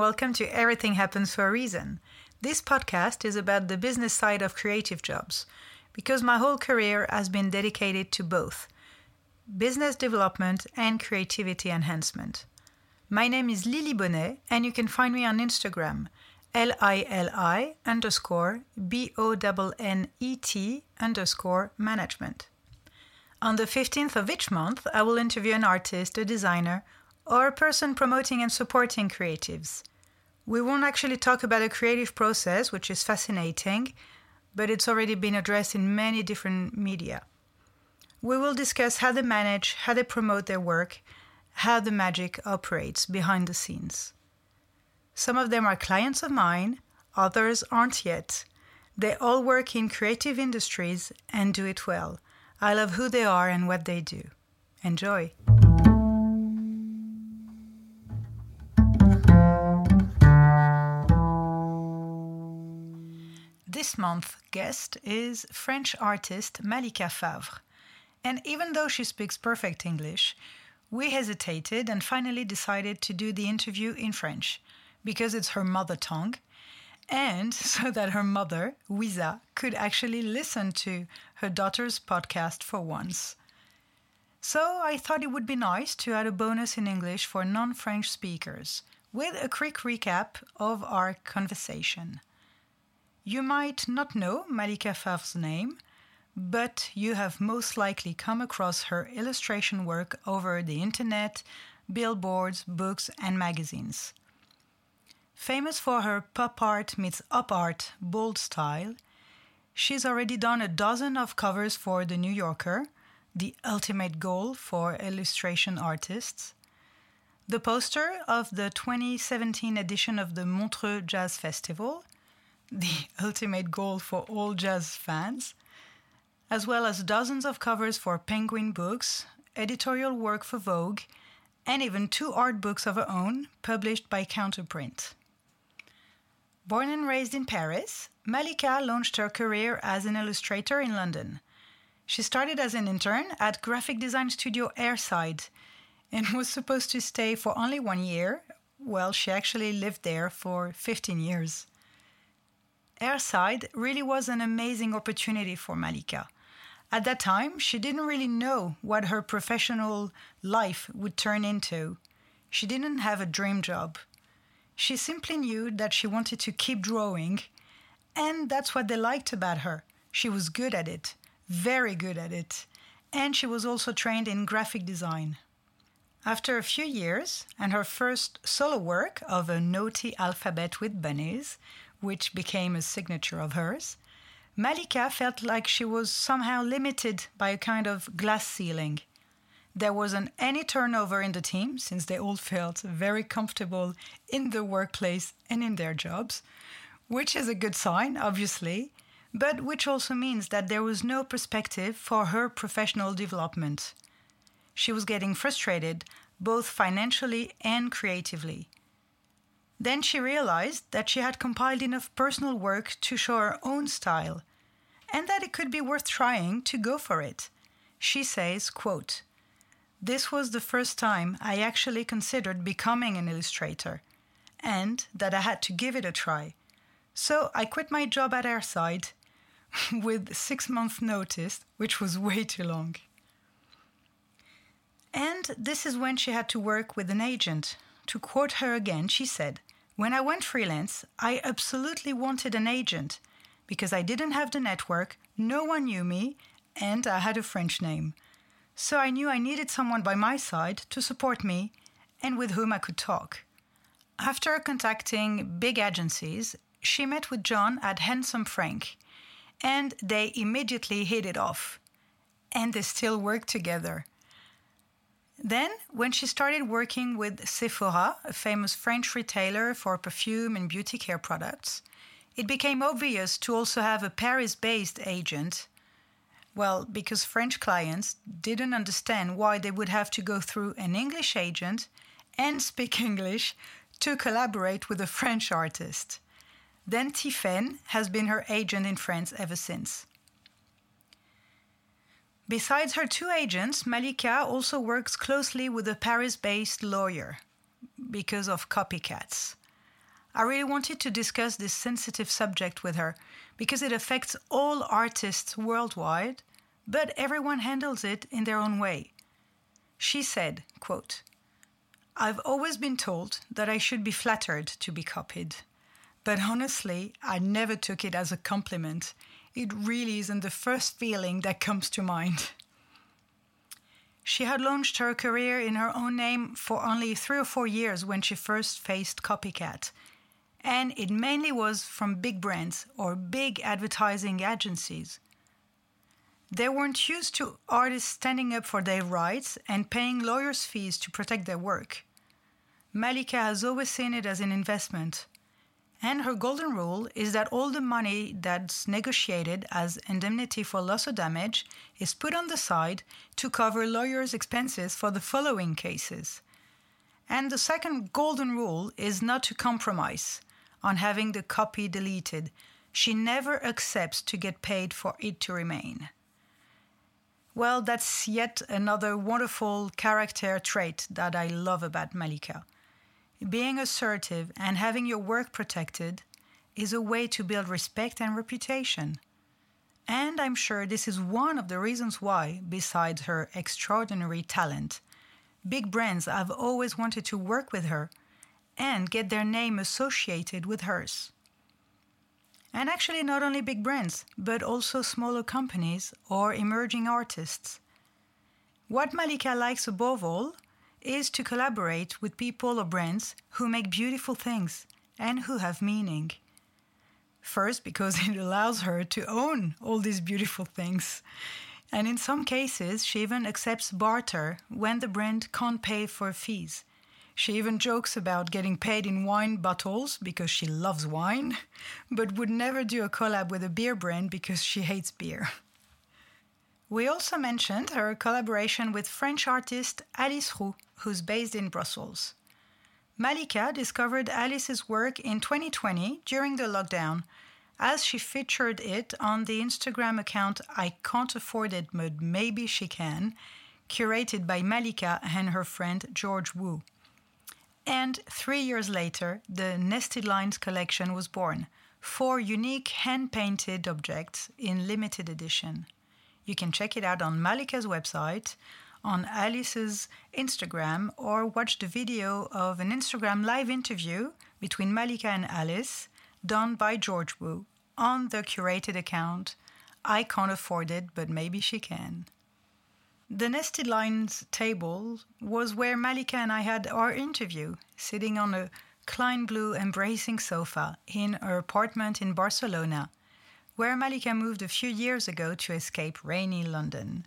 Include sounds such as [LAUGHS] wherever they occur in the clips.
welcome to Everything Happens for a Reason. This podcast is about the business side of creative jobs because my whole career has been dedicated to both business development and creativity enhancement. My name is Lili Bonnet, and you can find me on Instagram, L I L I underscore B O N N E T underscore management. On the 15th of each month, I will interview an artist, a designer, or a person promoting and supporting creatives. We won't actually talk about a creative process, which is fascinating, but it's already been addressed in many different media. We will discuss how they manage, how they promote their work, how the magic operates behind the scenes. Some of them are clients of mine, others aren't yet. They all work in creative industries and do it well. I love who they are and what they do. Enjoy! Month's guest is French artist Malika Favre. And even though she speaks perfect English, we hesitated and finally decided to do the interview in French because it's her mother tongue and [LAUGHS] so that her mother, Ouisa, could actually listen to her daughter's podcast for once. So I thought it would be nice to add a bonus in English for non French speakers with a quick recap of our conversation. You might not know Malika Favre's name, but you have most likely come across her illustration work over the internet, billboards, books, and magazines. Famous for her pop art meets op art bold style, she's already done a dozen of covers for The New Yorker, the ultimate goal for illustration artists, the poster of the 2017 edition of the Montreux Jazz Festival, the [LAUGHS] ultimate goal for all jazz fans, as well as dozens of covers for Penguin Books, editorial work for Vogue, and even two art books of her own published by Counterprint. Born and raised in Paris, Malika launched her career as an illustrator in London. She started as an intern at graphic design studio Airside and was supposed to stay for only one year. Well, she actually lived there for 15 years. Airside really was an amazing opportunity for Malika. At that time, she didn't really know what her professional life would turn into. She didn't have a dream job. She simply knew that she wanted to keep drawing, and that's what they liked about her. She was good at it, very good at it, and she was also trained in graphic design. After a few years and her first solo work of a naughty alphabet with bunnies, which became a signature of hers, Malika felt like she was somehow limited by a kind of glass ceiling. There wasn't any turnover in the team since they all felt very comfortable in the workplace and in their jobs, which is a good sign, obviously, but which also means that there was no perspective for her professional development. She was getting frustrated, both financially and creatively. Then she realized that she had compiled enough personal work to show her own style and that it could be worth trying to go for it. She says, quote, This was the first time I actually considered becoming an illustrator and that I had to give it a try. So I quit my job at Airside [LAUGHS] with six months' notice, which was way too long. And this is when she had to work with an agent. To quote her again, she said, when I went freelance, I absolutely wanted an agent because I didn't have the network, no one knew me, and I had a French name. So I knew I needed someone by my side to support me and with whom I could talk. After contacting big agencies, she met with John at Handsome Frank, and they immediately hit it off. And they still work together. Then, when she started working with Sephora, a famous French retailer for perfume and beauty care products, it became obvious to also have a Paris based agent. Well, because French clients didn't understand why they would have to go through an English agent and [LAUGHS] speak English to collaborate with a French artist. Then Tiffen has been her agent in France ever since. Besides her two agents, Malika also works closely with a Paris based lawyer because of copycats. I really wanted to discuss this sensitive subject with her because it affects all artists worldwide, but everyone handles it in their own way. She said, quote, I've always been told that I should be flattered to be copied. But honestly, I never took it as a compliment. It really isn't the first feeling that comes to mind. She had launched her career in her own name for only three or four years when she first faced copycat. And it mainly was from big brands or big advertising agencies. They weren't used to artists standing up for their rights and paying lawyers' fees to protect their work. Malika has always seen it as an investment. And her golden rule is that all the money that's negotiated as indemnity for loss or damage is put on the side to cover lawyers' expenses for the following cases. And the second golden rule is not to compromise on having the copy deleted. She never accepts to get paid for it to remain. Well, that's yet another wonderful character trait that I love about Malika. Being assertive and having your work protected is a way to build respect and reputation. And I'm sure this is one of the reasons why, besides her extraordinary talent, big brands have always wanted to work with her and get their name associated with hers. And actually, not only big brands, but also smaller companies or emerging artists. What Malika likes above all is to collaborate with people or brands who make beautiful things and who have meaning. First, because [LAUGHS] it allows her to own all these beautiful things. And in some cases, she even accepts barter when the brand can't pay for fees. She even jokes about getting paid in wine bottles because she loves wine, [LAUGHS] but would never do a collab with a beer brand because she hates beer. [LAUGHS] We also mentioned her collaboration with French artist Alice Roux, who's based in Brussels. Malika discovered Alice's work in 2020 during the lockdown, as she featured it on the Instagram account I Can't Afford It, but Maybe She Can, curated by Malika and her friend George Wu. And three years later, the Nested Lines collection was born four unique hand painted objects in limited edition. You can check it out on Malika's website, on Alice's Instagram, or watch the video of an Instagram live interview between Malika and Alice done by George Wu on the curated account. I can't afford it, but maybe she can. The Nested Lines table was where Malika and I had our interview, sitting on a Klein blue embracing sofa in her apartment in Barcelona where Malika moved a few years ago to escape rainy London.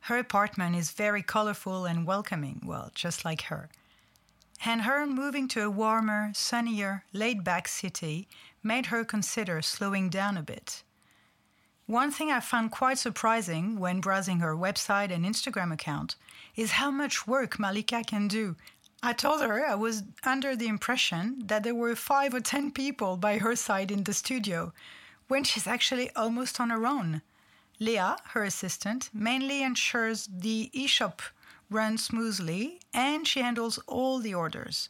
Her apartment is very colorful and welcoming, well, just like her. And her moving to a warmer, sunnier, laid back city made her consider slowing down a bit. One thing I found quite surprising when browsing her website and Instagram account is how much work Malika can do. I told her I was under the impression that there were five or ten people by her side in the studio, when she's actually almost on her own. Leah, her assistant, mainly ensures the e-shop runs smoothly and she handles all the orders.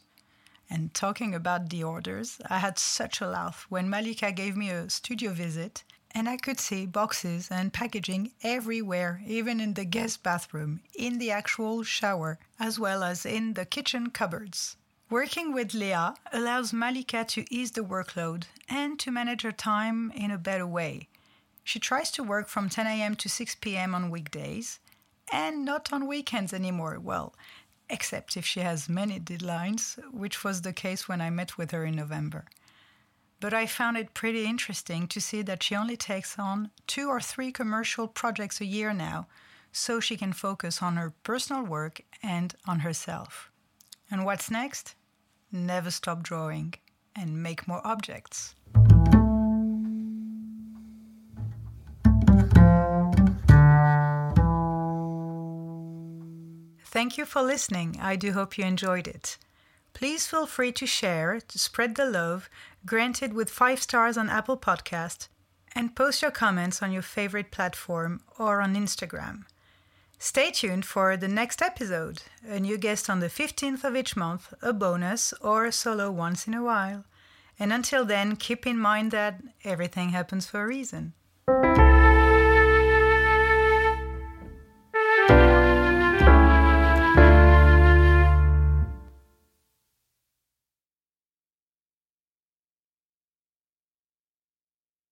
And talking about the orders, I had such a laugh when Malika gave me a studio visit and I could see boxes and packaging everywhere, even in the guest bathroom, in the actual shower, as well as in the kitchen cupboards. Working with Leah allows Malika to ease the workload and to manage her time in a better way. She tries to work from 10 a.m. to 6 p.m. on weekdays and not on weekends anymore. Well, except if she has many deadlines, which was the case when I met with her in November. But I found it pretty interesting to see that she only takes on two or three commercial projects a year now, so she can focus on her personal work and on herself. And what's next? Never stop drawing, and make more objects. Thank you for listening. I do hope you enjoyed it. Please feel free to share, to spread the love, granted with five stars on Apple Podcast, and post your comments on your favorite platform or on Instagram. Stay tuned for the next episode, a new guest on the 15th of each month, a bonus, or a solo once in a while. And until then, keep in mind that everything happens for a reason.